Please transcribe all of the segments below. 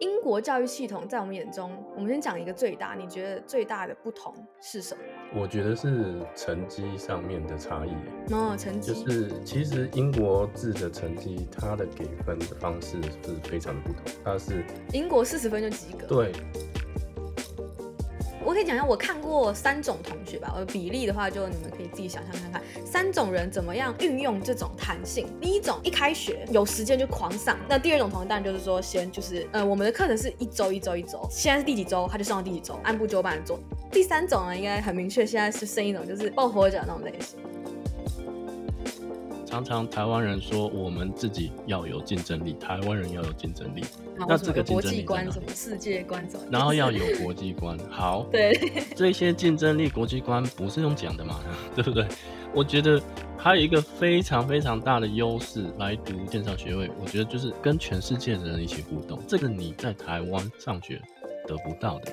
英国教育系统在我们眼中，我们先讲一个最大，你觉得最大的不同是什么？我觉得是成绩上面的差异。哦，成绩就是其实英国制的成绩，它的给分的方式是非常的不同。它是英国四十分就及格。对。我可以讲一下，我看过三种同学吧。我，比例的话，就你们可以自己想象看看，三种人怎么样运用这种弹性。第一种，一开学有时间就狂上。那第二种同学当然就是说，先就是呃，我们的课程是一周一周一周，现在是第几周他就上到第几周，按部就班的做。第三种呢，应该很明确，现在是剩一种就是抱佛脚那种类型。常常台湾人说我们自己要有竞争力，台湾人要有竞争力。那这个国际观什么世界观什么，然后要有国际观。好，对，这些竞争力、国际观不是用讲的嘛，对不对？我觉得还有一个非常非常大的优势来读电商学位，我觉得就是跟全世界的人一起互动，这个你在台湾上学得不到的。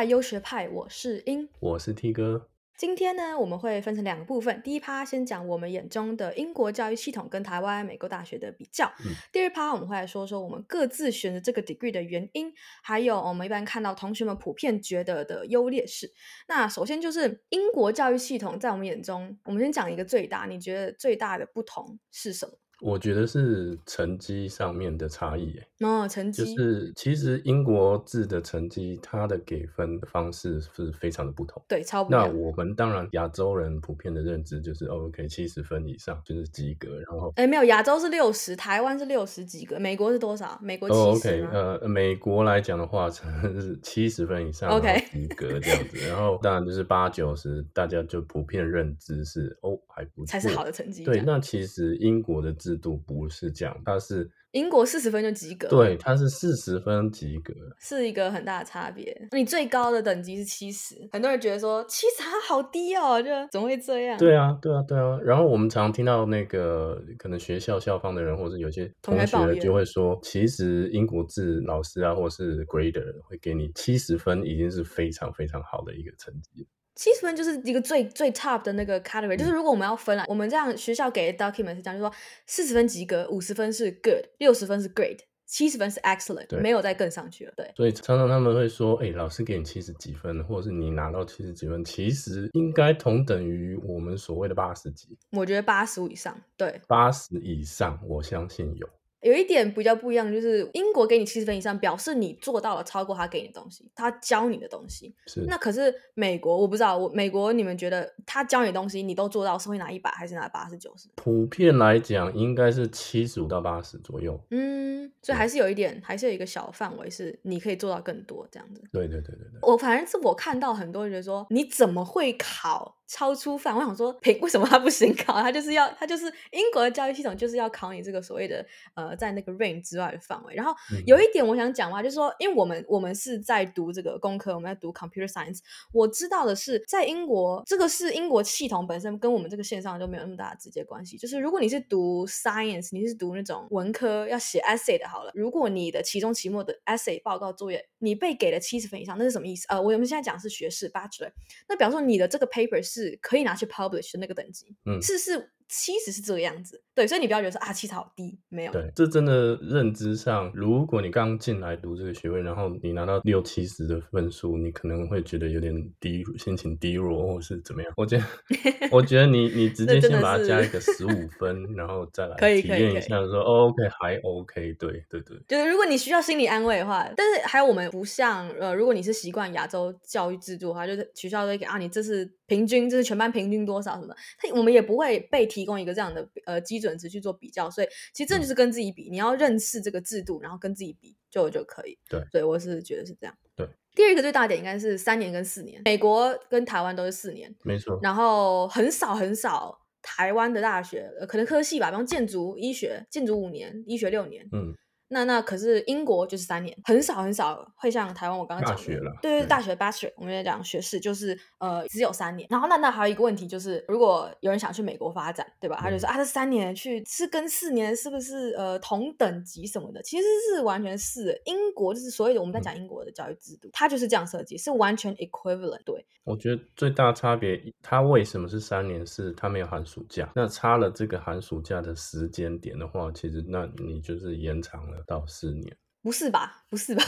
派优学派，我是英，我是 T 哥。今天呢，我们会分成两个部分。第一趴先讲我们眼中的英国教育系统跟台湾、美国大学的比较。嗯、第二趴我们会来说说我们各自选择这个 degree 的原因，还有我们一般看到同学们普遍觉得的优劣势。那首先就是英国教育系统在我们眼中，我们先讲一个最大，你觉得最大的不同是什么？我觉得是成绩上面的差异，哦，成绩就是其实英国制的成绩，它的给分的方式是非常的不同，对，超不。那我们当然亚洲人普遍的认知就是 OK，七十分以上就是及格，然后哎，没有，亚洲是六十，台湾是六十及格，美国是多少？美国七十。OK，呃，美国来讲的话，是七十分以上 OK 及格这样子，然后当然就是八九十，大家就普遍认知是哦还不错，才是好的成绩。对，那其实英国的制度不是这样，它是英国四十分就及格，对，它是四十分及格，是一个很大的差别。你最高的等级是七十，很多人觉得说七十还好低哦，就怎么会这样？对啊，对啊，对啊。然后我们常听到那个可能学校校方的人，或者有些同学就会说，其实英国制老师啊，或是 grader 会给你七十分，已经是非常非常好的一个成绩。七十分就是一个最最 top 的那个 category，、嗯、就是如果我们要分了，我们这样学校给的 document 是这样，就是说四十分及格，五十分是 good，六十分是 great，七十分是 excellent，对没有再更上去了。对，所以常常他们会说，哎、欸，老师给你七十几分，或者是你拿到七十几分，其实应该同等于我们所谓的八十几。我觉得八十五以上，对，八十以上，我相信有。有一点比较不一样，就是英国给你七十分以上，表示你做到了超过他给你的东西，他教你的东西。是。那可是美国，我不知道，我美国你们觉得他教你的东西，你都做到，是会拿一百还是拿八十九十？普遍来讲，应该是七十五到八十左右。嗯，所以还是有一点，对还是有一个小范围是你可以做到更多这样子。对对对对对。我反正是我看到很多人觉得说，你怎么会考？超出范，我想说，凭为什么他不行考？他就是要，他就是英国的教育系统就是要考你这个所谓的呃，在那个 range 之外的范围。然后有一点我想讲的话，就是说，因为我们我们是在读这个工科，我们在读 computer science。我知道的是，在英国，这个是英国系统本身跟我们这个线上就没有那么大的直接关系。就是如果你是读 science，你是读那种文科要写 essay 的，好了，如果你的期中、期末的 essay 报告作业，你被给了七十分以上，那是什么意思？呃，我们现在讲是学士 bachelor，那比方说你的这个 paper 是。是可以拿去 publish 的那个等级，嗯，是是。其实是这个样子，对，所以你不要觉得说啊，七十好低，没有。对，这真的认知上，如果你刚进来读这个学位，然后你拿到六七十的分数，你可能会觉得有点低，心情低落，或是怎么样。我觉得，我觉得你你直接先把它加一个十五分，然后再来体验一下说，说、哦、OK 还 OK，对对对。就是如果你需要心理安慰的话，但是还有我们不像呃，如果你是习惯亚洲教育制度的话，就是学校都会给啊，你这是平均，就是全班平均多少什么，他我们也不会被提。提供一个这样的呃基准值去做比较，所以其实这就是跟自己比，嗯、你要认识这个制度，然后跟自己比就就可以。对，所以我是觉得是这样。对，第二个最大点应该是三年跟四年，美国跟台湾都是四年，没错。然后很少很少台湾的大学，呃，可能科系吧，比方建筑、医学，建筑五年，医学六年。嗯。那那可是英国就是三年，很少很少会像台湾我刚刚讲的，大学了，对对，大学 Bachelor，我们在讲学士就是呃只有三年。然后那那还有一个问题就是，如果有人想去美国发展，对吧？他就说、嗯、啊，这三年去是跟四年是不是呃同等级什么的？其实是完全是英国就是所谓的我们在讲英国的教育制度，嗯、它就是这样设计，是完全 equivalent。对，我觉得最大差别，它为什么是三年？是它没有寒暑假，那差了这个寒暑假的时间点的话，其实那你就是延长了到四年。不是吧？不是吧？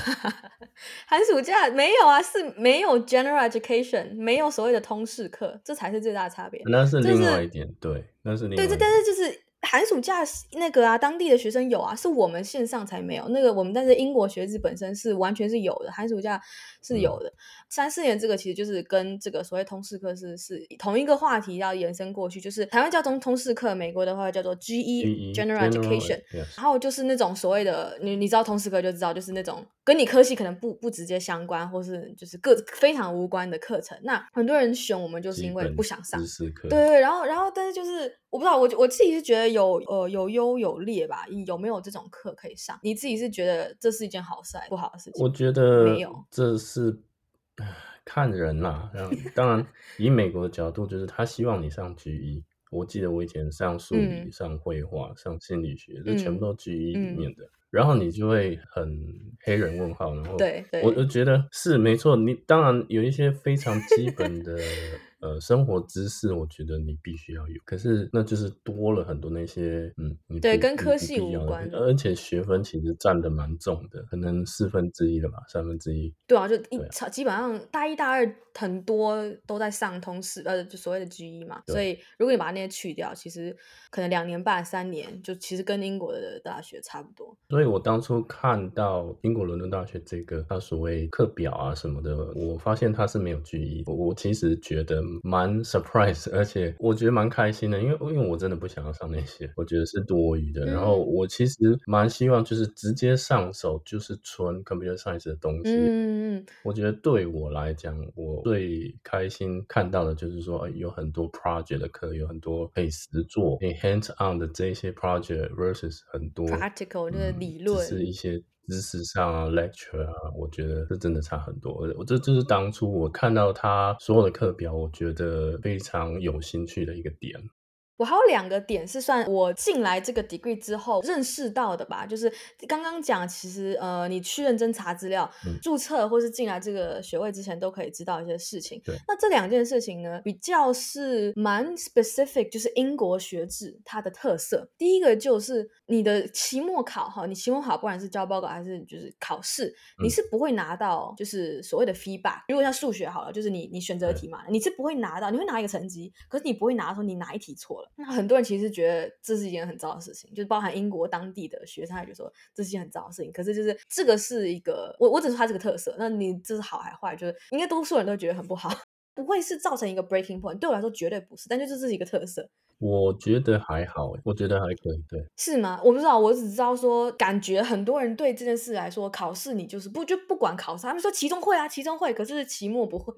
寒暑假没有啊，是没有 general education，没有所谓的通识课，这才是最大的差别。那是另外一点，就是、对，那是另外一点。对，但是就是。寒暑假那个啊，当地的学生有啊，是我们线上才没有。那个我们但是英国学制本身是完全是有的，寒暑假是有的。嗯、三四年这个其实就是跟这个所谓通识课是是同一个话题要延伸过去，就是台湾叫通通识课，美国的话叫做 GE General Education。然后就是那种所谓的你你知道通识课就知道，就是那种跟你科系可能不不直接相关，或是就是各非常无关的课程。那很多人选我们就是因为不想上，对对。然后然后但是就是。我不知道，我我自己是觉得有呃有优有劣吧，有没有这种课可以上？你自己是觉得这是一件好事还是不好的事情？我觉得没有，这是看人啦。然后当然，以美国的角度，就是他希望你上 G 一。我记得我以前上数理、嗯、上绘画、上心理学，这全部都 G 一里面的。嗯嗯然后你就会很黑人问号，然后我就觉得是没错。你当然有一些非常基本的呃生活知识，我觉得你必须要有。可是那就是多了很多那些嗯，你对跟科系无关，而且学分其实占的蛮重的，可能四分之一了吧，三分之一。对啊，就一基本上大一大二很多都在上通识，呃，就所谓的 GE 嘛。所以如果你把那些去掉，其实可能两年半三年，就其实跟英国的大学差不多。所以我当初看到英国伦敦大学这个它所谓课表啊什么的，我发现它是没有 GE，我我其实觉得蛮 surprise，而且我觉得蛮开心的，因为因为我真的不想要上那些，我觉得是多余的。嗯、然后我其实蛮希望就是直接上手就是纯 computer science 的东西。嗯嗯，我觉得对我来讲，我最开心看到的就是说有很多 project 的课，有很多可以实做、可以 hands on 的这些 project versus 很多 practical 的理。嗯只是一些知识上啊，lecture 啊，我觉得这真的差很多。我这就是当初我看到他所有的课表，我觉得非常有兴趣的一个点。我还有两个点是算我进来这个 degree 之后认识到的吧，就是刚刚讲，其实呃，你去认真查资料、嗯、注册或是进来这个学位之前，都可以知道一些事情。对，那这两件事情呢，比较是蛮 specific，就是英国学制它的特色。第一个就是你的期末考哈，你期末考不管是交报告还是就是考试，嗯、你是不会拿到就是所谓的 feedback。如果像数学好了，就是你你选择题嘛，你是不会拿到，你会拿一个成绩，可是你不会拿到说你哪一题错了。那很多人其实觉得这是一件很糟的事情，就是包含英国当地的学生也就说这是一件很糟的事情。可是就是这个是一个，我我只说它这个特色。那你这是好还坏？就是应该多数人都觉得很不好，不会是造成一个 breaking point。对我来说绝对不是，但就是这是一个特色。我觉得还好，我觉得还可以，对。是吗？我不知道，我只知道说，感觉很多人对这件事来说，考试你就是不就不管考试，他们说期中会啊，期中会，可是期末不会。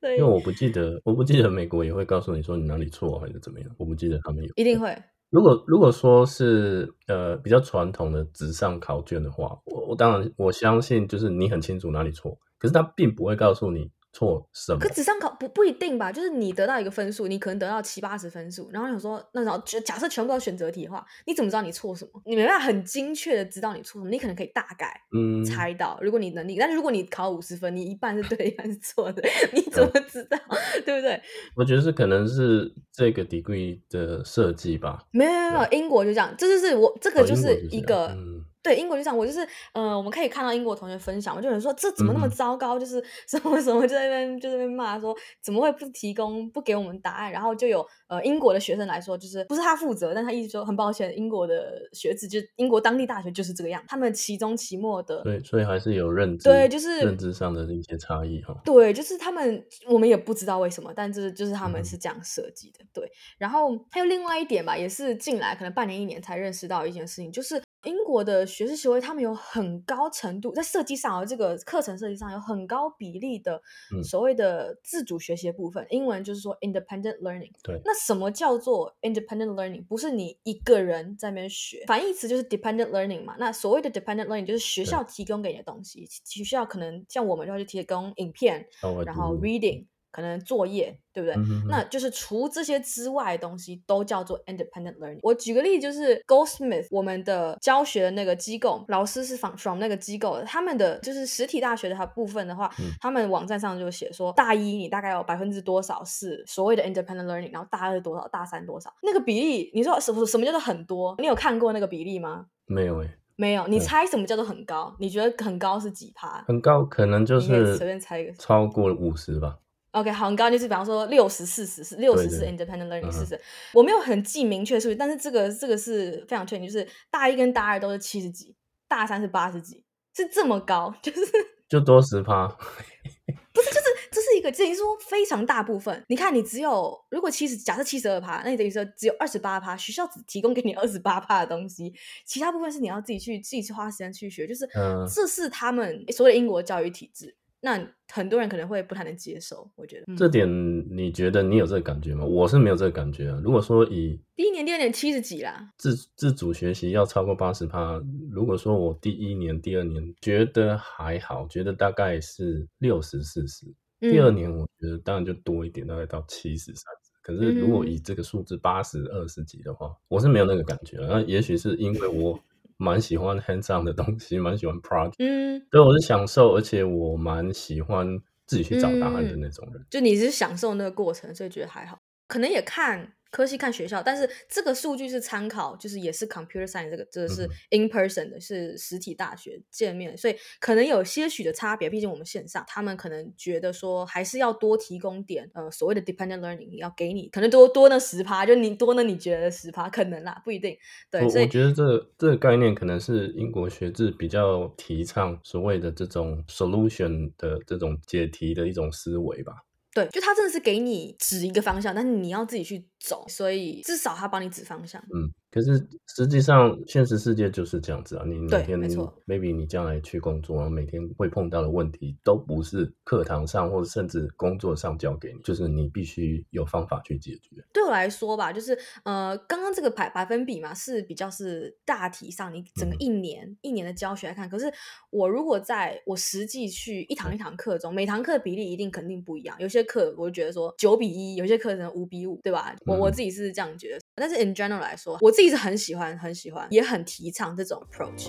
对，因为我不记得，我不记得美国也会告诉你说你哪里错还是怎么样，我不记得他们有。一定会。如果如果说是呃比较传统的纸上考卷的话，我我当然我相信就是你很清楚哪里错，可是他并不会告诉你。错什么？可纸上考不不一定吧，就是你得到一个分数，你可能得到七八十分数，然后想说，那然后假设全部都是选择题的话，你怎么知道你错什么？你没办法很精确的知道你错什么，你可能可以大概猜到，嗯、如果你能力，但是如果你考五十分，你一半是对，一半是错的，你怎么知道？嗯、对不对？我觉得是可能是这个 degree 的设计吧。没有没有没有，英国就这样，这就是我这个就是一个。对，英国就这样，我就是，呃，我们可以看到英国同学分享，我就有人说这怎么那么糟糕，嗯、就是 什么什么就在那边就在那边骂说怎么会不提供不给我们答案，然后就有呃英国的学生来说，就是不是他负责，但他一直说很抱歉，英国的学子就英国当地大学就是这个样，他们期中期末的，对，所以还是有认知，对，就是认知上的一些差异哈，对，就是他们我们也不知道为什么，但是就是他们是这样设计的，嗯、对，然后还有另外一点吧，也是进来可能半年一年才认识到一件事情，就是。英国的学士学位，他们有很高程度在设计上，而这个课程设计上有很高比例的所谓的自主学习的部分。嗯、英文就是说 independent learning。对，那什么叫做 independent learning？不是你一个人在那边学，反义词就是 dependent learning 嘛。那所谓的 dependent learning 就是学校提供给你的东西，学校可能像我们就会去提供影片，然后 reading。可能作业对不对？嗯、哼哼，那就是除这些之外的东西都叫做 independent learning。我举个例，就是 Goldsmith 我们的教学的那个机构，老师是 from from 那个机构的，他们的就是实体大学的它部分的话，嗯、他们网站上就写说，大一你大概有百分之多少是所谓的 independent learning，然后大二多少，大三多少，那个比例，你说什么什么叫做很多？你有看过那个比例吗？没有诶、欸，没有。你猜什么叫做很高？你觉得很高是几趴？很高可能就是随便猜一个，超过五十吧。OK，好，很高就是比方说六十四十是六十是 independent learning 四十，我没有很记明确数据，但是这个这个是非常确定，就是大一跟大二都是七十几，大三是八十几，是这么高，就是 就多十趴，不是，就是这是一个等于说非常大部分。你看，你只有如果七十，假设七十二趴，那你等于说只有二十八趴，学校只提供给你二十八趴的东西，其他部分是你要自己去自己去花时间去学，就是这是他们所谓的英国教育体制。那很多人可能会不太能接受，我觉得。这点你觉得你有这个感觉吗？我是没有这个感觉啊。如果说以第一年、第二年七十几啦，自自主学习要超过八十趴，如果说我第一年、第二年觉得还好，觉得大概是六十四十，第二年我觉得当然就多一点，大概到七十三十。可是如果以这个数字八十二十几的话，我是没有那个感觉。那也许是因为我。蛮喜欢 hands-on 的东西，蛮喜欢 project，嗯，对，我是享受，而且我蛮喜欢自己去找答案的那种人。嗯，就你是享受那个过程，所以觉得还好，可能也看。科系看学校，但是这个数据是参考，就是也是 computer science 这个，这个是 in person 的，是实体大学见面，所以可能有些许的差别。毕竟我们线上，他们可能觉得说还是要多提供点呃所谓的 dependent learning，要给你可能多多那十趴，就你多那你觉得十趴可能啦，不一定。对，所以我觉得这个、这个概念可能是英国学制比较提倡所谓的这种 solution 的这种解题的一种思维吧。对，就他真的是给你指一个方向，但是你要自己去走，所以至少他帮你指方向。嗯，可是实际上现实世界就是这样子啊，你每天没错，maybe 你将来去工作，然后每天会碰到的问题都不是课堂上或者甚至工作上教给你，就是你必须有方法去解决。对我来说吧，就是呃，刚刚这个百百分比嘛，是比较是大体上你整个一年、嗯、一年的教学来看，可是我如果在我实际去一堂一堂课中，嗯、每堂课比例一定肯定不一样，有些。课我就觉得说九比一，有些课程五比五，对吧？我我自己是这样觉得，但是 in general 来说，我自己是很喜欢、很喜欢，也很提倡这种 approach。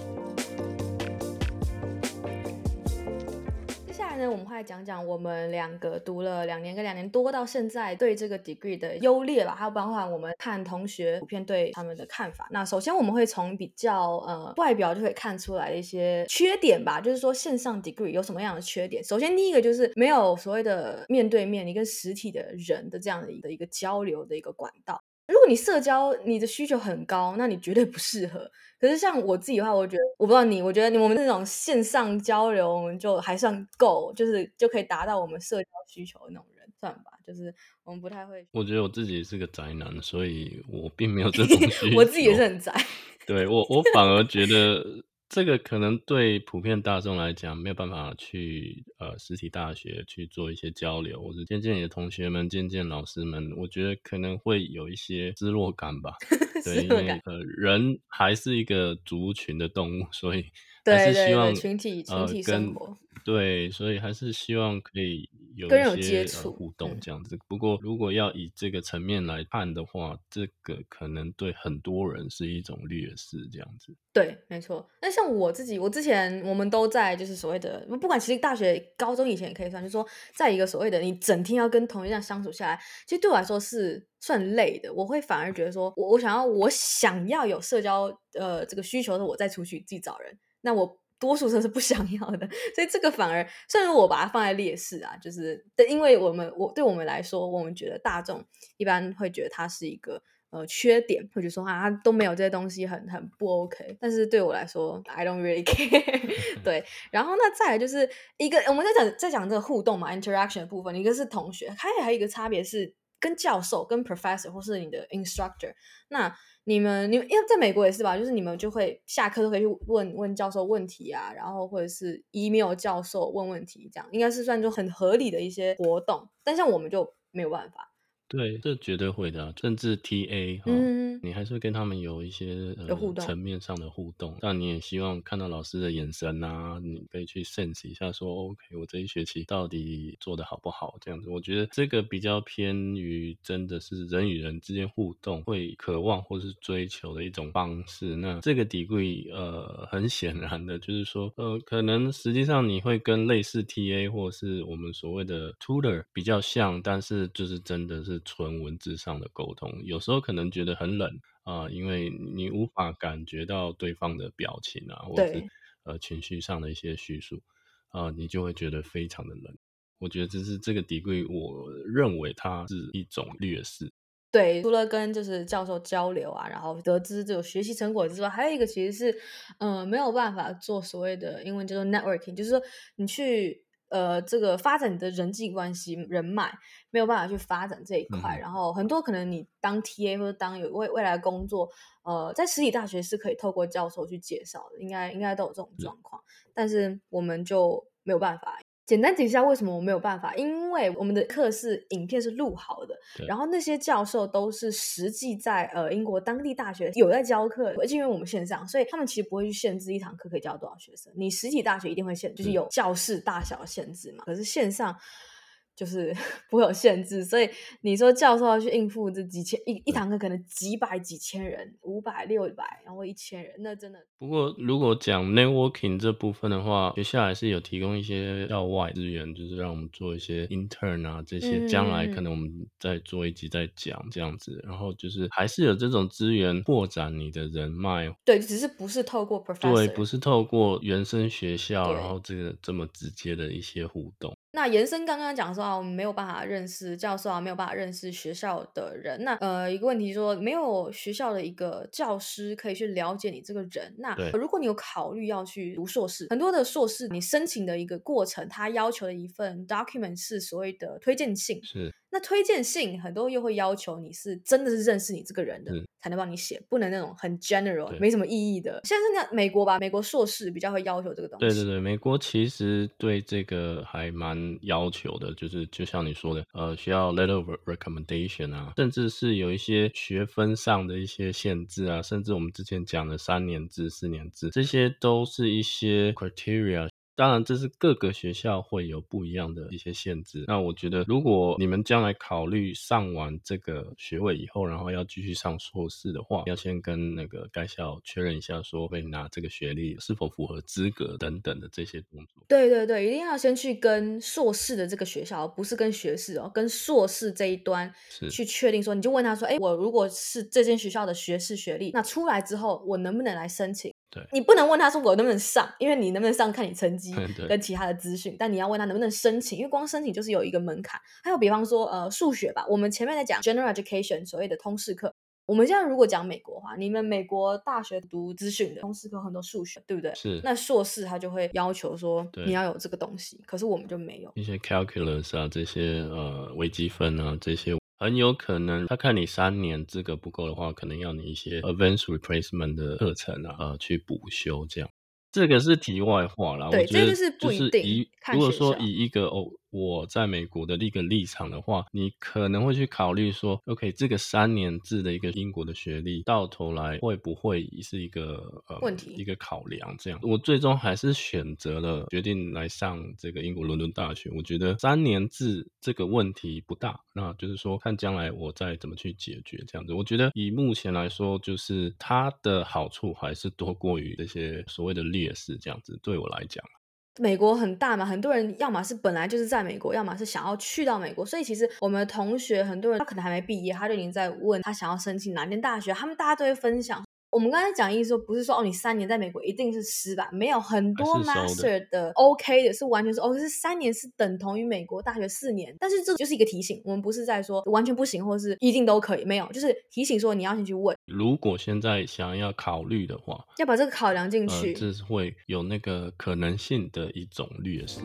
呢，我们快来讲讲我们两个读了两年跟两年多到现在对这个 degree 的优劣吧，还有包括我们看同学普遍对他们的看法。那首先我们会从比较呃外表就可以看出来一些缺点吧，就是说线上 degree 有什么样的缺点？首先第一个就是没有所谓的面对面，你跟实体的人的这样的一个一个交流的一个管道。如果你社交你的需求很高，那你绝对不适合。可是像我自己的话，我觉得我不知道你，我觉得我们这种线上交流，我们就还算够，就是就可以达到我们社交需求的那种人，算吧。就是我们不太会。我觉得我自己是个宅男，所以我并没有这种 需求。我自己也是很宅。对我，我反而觉得。这个可能对普遍大众来讲没有办法去呃实体大学去做一些交流，或者见见你的同学们，见见老师们，我觉得可能会有一些失落感吧。对，因为呃人还是一个族群的动物，所以还是希望对对对群体群体生活。呃对，所以还是希望可以有一些互动这样子。不过，如果要以这个层面来看的话，这个可能对很多人是一种劣势这样子。对，没错。那像我自己，我之前我们都在就是所谓的，不管其实大学、高中以前也可以算，就是说，在一个所谓的你整天要跟同学这样相处下来，其实对我来说是算累的。我会反而觉得说，我我想要我想要有社交呃这个需求的，我再出去自己找人。那我。多数都是不想要的，所以这个反而，虽然我把它放在劣势啊，就是，因为我们我对我们来说，我们觉得大众一般会觉得它是一个呃缺点，或者说啊，都没有这些东西很很不 OK。但是对我来说，I don't really care。对，然后那再来就是一个我们在讲在讲这个互动嘛，interaction 的部分，一个是同学，还有还有一个差别是。跟教授、跟 professor 或是你的 instructor，那你们你们因为在美国也是吧，就是你们就会下课都可以去问问教授问题啊，然后或者是 email 教授问问题，这样应该是算就很合理的一些活动。但像我们就没有办法。对，这绝对会的，甚至 TA 哈、嗯，你还是会跟他们有一些呃层面上的互动。但你也希望看到老师的眼神啊，你可以去 sense 一下说，说 OK，我这一学期到底做的好不好？这样子，我觉得这个比较偏于真的是人与人之间互动会渴望或是追求的一种方式。那这个 degree 呃，很显然的就是说，呃，可能实际上你会跟类似 TA 或是我们所谓的 tutor 比较像，但是就是真的是。纯文字上的沟通，有时候可能觉得很冷啊、呃，因为你无法感觉到对方的表情啊，或者是呃情绪上的一些叙述啊、呃，你就会觉得非常的冷。我觉得这是这个 degree，我认为它是一种劣势。对，除了跟就是教授交流啊，然后得知这种学习成果之外，还有一个其实是嗯、呃、没有办法做所谓的英文叫做 networking，就是说你去。呃，这个发展你的人际关系、人脉没有办法去发展这一块，嗯、然后很多可能你当 TA 或者当有未未来工作，呃，在实体大学是可以透过教授去介绍的，应该应该都有这种状况，嗯、但是我们就没有办法。简单解释一下为什么我没有办法，因为我们的课是影片是录好的，然后那些教授都是实际在呃英国当地大学有在教课，而且因为我们线上，所以他们其实不会去限制一堂课可以教多少学生。你实体大学一定会限，就是有教室大小的限制嘛，可是线上。就是 不会有限制，所以你说教授要去应付这几千一一堂课，可能几百几千人，五百六百，然后一千人，那真的。不过如果讲 networking 这部分的话，学校还是有提供一些校外资源，就是让我们做一些 intern 啊这些，将来可能我们再做一集再讲这样子。然后就是还是有这种资源扩展你的人脉。对，只是不是透过 professor，对，不是透过原生学校，然后这个这么直接的一些互动。那延伸刚刚讲说啊，我们没有办法认识教授啊，没有办法认识学校的人。那呃，一个问题说，没有学校的一个教师可以去了解你这个人。那如果你有考虑要去读硕士，很多的硕士你申请的一个过程，他要求的一份 document 是所谓的推荐信。是。那推荐信很多又会要求你是真的是认识你这个人的才能帮你写，不能那种很 general 没什么意义的。像是那美国吧，美国硕士比较会要求这个东西。对对对，美国其实对这个还蛮要求的，就是就像你说的，呃，需要 letter of recommendation 啊，甚至是有一些学分上的一些限制啊，甚至我们之前讲的三年制、四年制，这些都是一些 criteria。当然，这是各个学校会有不一样的一些限制。那我觉得，如果你们将来考虑上完这个学位以后，然后要继续上硕士的话，要先跟那个该校确认一下，说会拿这个学历是否符合资格等等的这些动作。对对对，一定要先去跟硕士的这个学校，不是跟学士哦，跟硕士这一端去确定说，你就问他说，哎，我如果是这间学校的学士学历，那出来之后，我能不能来申请？对，你不能问他说我能不能上，因为你能不能上看你成绩 跟其他的资讯。但你要问他能不能申请，因为光申请就是有一个门槛。还有比方说呃数学吧，我们前面在讲 general education 所谓的通识课，我们现在如果讲美国的话，你们美国大学读资讯的通识课很多数学，对不对？是。那硕士他就会要求说你要有这个东西，可是我们就没有一些 calculus 啊这些呃微积分啊这些。很有可能他看你三年资格不够的话，可能要你一些 advanced replacement 的课程啊，呃，去补修这样。这个是题外话啦，对，我觉得就是不一定。以如果说以一个哦。我在美国的一个立场的话，你可能会去考虑说，OK，这个三年制的一个英国的学历，到头来会不会是一个呃问题，一个考量？这样，我最终还是选择了决定来上这个英国伦敦大学。我觉得三年制这个问题不大，那就是说看将来我再怎么去解决这样子。我觉得以目前来说，就是它的好处还是多过于这些所谓的劣势这样子。对我来讲。美国很大嘛，很多人要么是本来就是在美国，要么是想要去到美国，所以其实我们同学很多人他可能还没毕业，他就已经在问他想要申请哪间大学，他们大家都会分享。我们刚才讲意思说，不是说哦，你三年在美国一定是失败，没有很多 master 的 OK 的，是完全是哦，是三年是等同于美国大学四年，但是这就是一个提醒，我们不是在说完全不行，或是一定都可以，没有，就是提醒说你要先去问。如果现在想要考虑的话，要把这个考量进去，呃，这是会有那个可能性的一种劣势。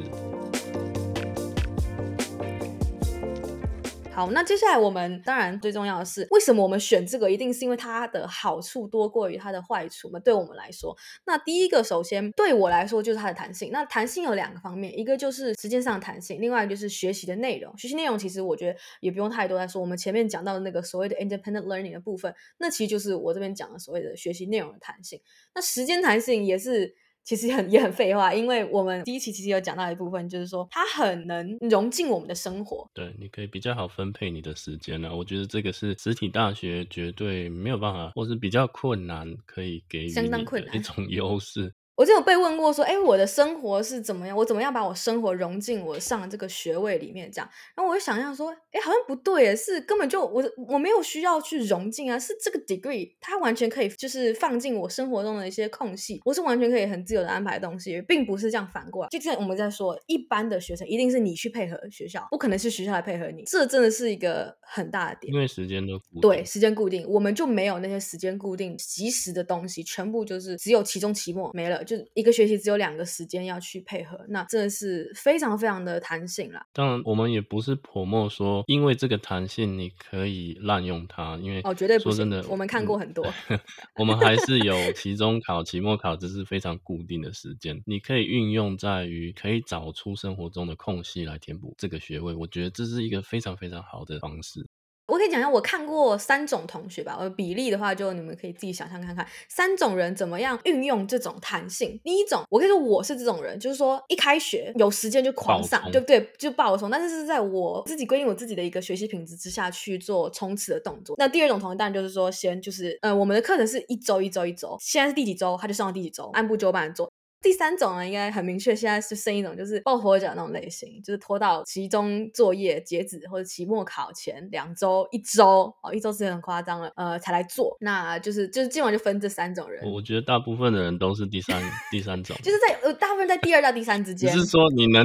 好，那接下来我们当然最重要的是，为什么我们选这个？一定是因为它的好处多过于它的坏处嘛？对我们来说，那第一个首先对我来说就是它的弹性。那弹性有两个方面，一个就是时间上的弹性，另外就是学习的内容。学习内容其实我觉得也不用太多来说，我们前面讲到的那个所谓的 independent learning 的部分，那其实就是我这边讲的所谓的学习内容的弹性。那时间弹性也是。其实很也很废话，因为我们第一期其实有讲到一部分，就是说它很能融进我们的生活。对，你可以比较好分配你的时间呢、啊。我觉得这个是实体大学绝对没有办法，或是比较困难可以给予你的一种 优势。我就有被问过说，哎，我的生活是怎么样？我怎么样把我生活融进我上这个学位里面？这样，然后我就想象说，哎，好像不对，是根本就我我没有需要去融进啊，是这个 degree 它完全可以就是放进我生活中的一些空隙，我是完全可以很自由的安排的东西，并不是这样反过来。就像我们在说，一般的学生一定是你去配合学校，不可能是学校来配合你，这真的是一个很大的点。因为时间都固定。对，时间固定，我们就没有那些时间固定、及时的东西，全部就是只有期中、期末没了。就一个学期只有两个时间要去配合，那真的是非常非常的弹性啦。当然，我们也不是 promote 说，因为这个弹性你可以滥用它，因为哦，绝对不说真的，我们看过很多。嗯、我们还是有期中考、期末考，这是非常固定的时间，你可以运用在于可以找出生活中的空隙来填补这个学位。我觉得这是一个非常非常好的方式。我可以讲一下，我看过三种同学吧。我比例的话，就你们可以自己想象看看，三种人怎么样运用这种弹性。第一种，我可以说我是这种人，就是说一开学有时间就狂上，对不对？就爆冲，但是是在我自己规定我自己的一个学习品质之下去做冲刺的动作。那第二种同学当然就是说，先就是呃，我们的课程是一周一周一周，现在是第几周他就上到第几周，按部就班的做。第三种呢，应该很明确，现在是剩一种，就是抱佛脚那种类型，就是拖到期中作业截止或者期末考前两周、一周哦，一周是很夸张了，呃，才来做。那就是就是今晚就分这三种人。我觉得大部分的人都是第三第三种，就是在呃大部分在第二到第三之间。只是说你能。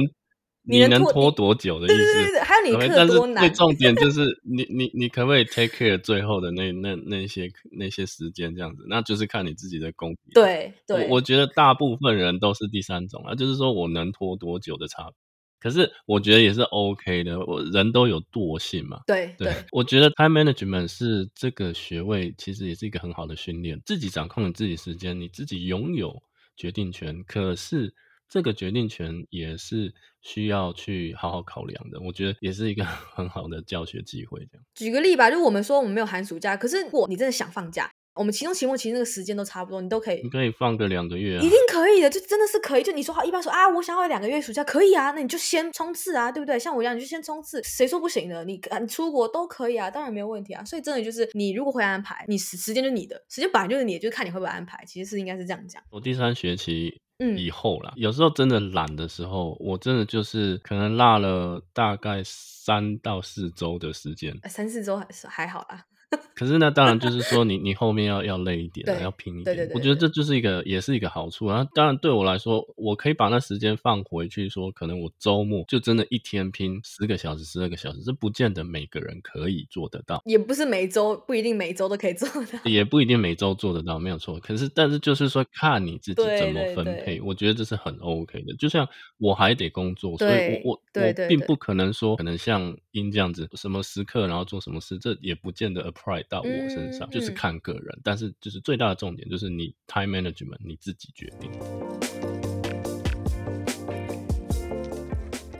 你能拖多久的意思？对对对对，还有你课多难。但是最重点就 是你你你可不可以 take care 最后的那那那些那些时间这样子？那就是看你自己的功底。对对，我，我觉得大部分人都是第三种啊，就是说我能拖多久的差别。可是我觉得也是 OK 的，我人都有惰性嘛。对对，我觉得 time management 是这个学位，其实也是一个很好的训练，自己掌控你自己时间，你自己拥有决定权。可是。这个决定权也是需要去好好考量的，我觉得也是一个 很好的教学机会。这样，举个例吧，就我们说我们没有寒暑假，可是如果你真的想放假，我们期中、期末其实那个时间都差不多，你都可以，你可以放个两个月啊，一定可以的，就真的是可以。就你说好，一般说啊，我想要两个月暑假，可以啊，那你就先冲刺啊，对不对？像我一样，你就先冲刺，谁说不行的？你你出国都可以啊，当然没有问题啊。所以真的就是，你如果会安排，你时时间就是你的，时间本来就是你的，就是看你会不会安排。其实是应该是这样讲。我第三学期。以后啦，有时候真的懒的时候，我真的就是可能落了大概三到四周的时间，三四周还是还好啦。可是那当然就是说你，你你后面要要累一点，要拼一点。对对对对，我觉得这就是一个，也是一个好处。然后当然对我来说，我可以把那时间放回去，说可能我周末就真的一天拼十个小时、十二个小时，这不见得每个人可以做得到。也不是每周不一定每周都可以做到，也不一定每周做得到，没有错。可是但是就是说，看你自己怎么分配，我觉得这是很 OK 的。就像我还得工作，所以我我我并不可能说可能像英这样子，什么时刻然后做什么事，这也不见得 apply。到我身上、嗯、就是看个人、嗯，但是就是最大的重点就是你 time management 你自己决定。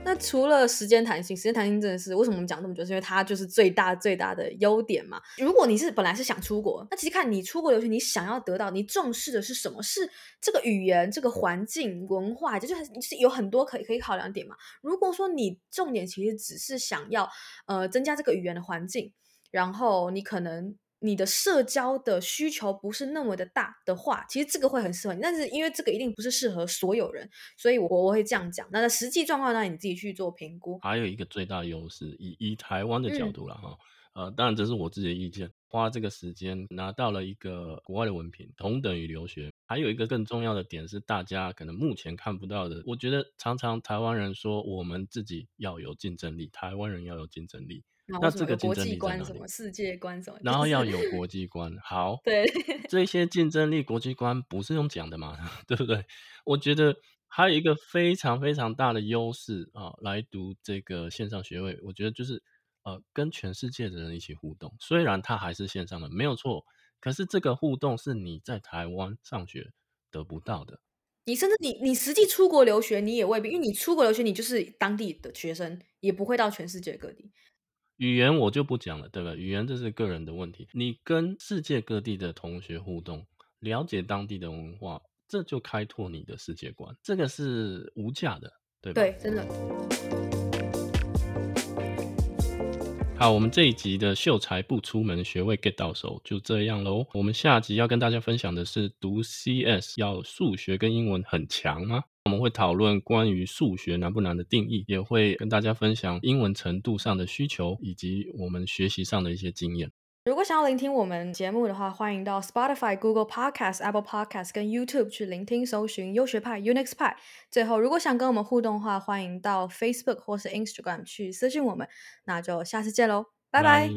那除了时间弹性，时间弹性真的是为什么我们讲这么久？是因为它就是最大最大的优点嘛。如果你是本来是想出国，那其实看你出国留学，你想要得到，你重视的是什么？是这个语言、这个环境、文化，这就很是有很多可以可以考量点嘛。如果说你重点其实只是想要呃增加这个语言的环境。然后你可能你的社交的需求不是那么的大的话，其实这个会很适合你。但是因为这个一定不是适合所有人，所以我我会这样讲。那在实际状况呢，你自己去做评估。还有一个最大优势，以以台湾的角度了哈、嗯，呃，当然这是我自己的意见。花这个时间拿到了一个国外的文凭，同等于留学。还有一个更重要的点是，大家可能目前看不到的。我觉得常常台湾人说我们自己要有竞争力，台湾人要有竞争力。那这个竞争力在哪里？什么世界观什么？然后要有国际观。好，对，这些竞争力、国际观不是用讲的嘛？对不对？我觉得还有一个非常非常大的优势啊，来读这个线上学位，我觉得就是呃跟全世界的人一起互动。虽然它还是线上的，没有错，可是这个互动是你在台湾上学得不到的。你甚至你你实际出国留学，你也未必，因为你出国留学，你就是当地的学生，也不会到全世界各地。语言我就不讲了，对吧？语言这是个人的问题。你跟世界各地的同学互动，了解当地的文化，这就开拓你的世界观，这个是无价的，对吧？对，真的。好，我们这一集的秀才不出门学位 get 到手就这样喽。我们下集要跟大家分享的是，读 CS 要数学跟英文很强吗？我们会讨论关于数学难不难的定义，也会跟大家分享英文程度上的需求，以及我们学习上的一些经验。如果想要聆听我们节目的话，欢迎到 Spotify、Google Podcast、Apple Podcast 跟 YouTube 去聆听、搜寻优学派 Unix 派。最后，如果想跟我们互动的话，欢迎到 Facebook 或是 Instagram 去私信我们。那就下次见喽，拜拜。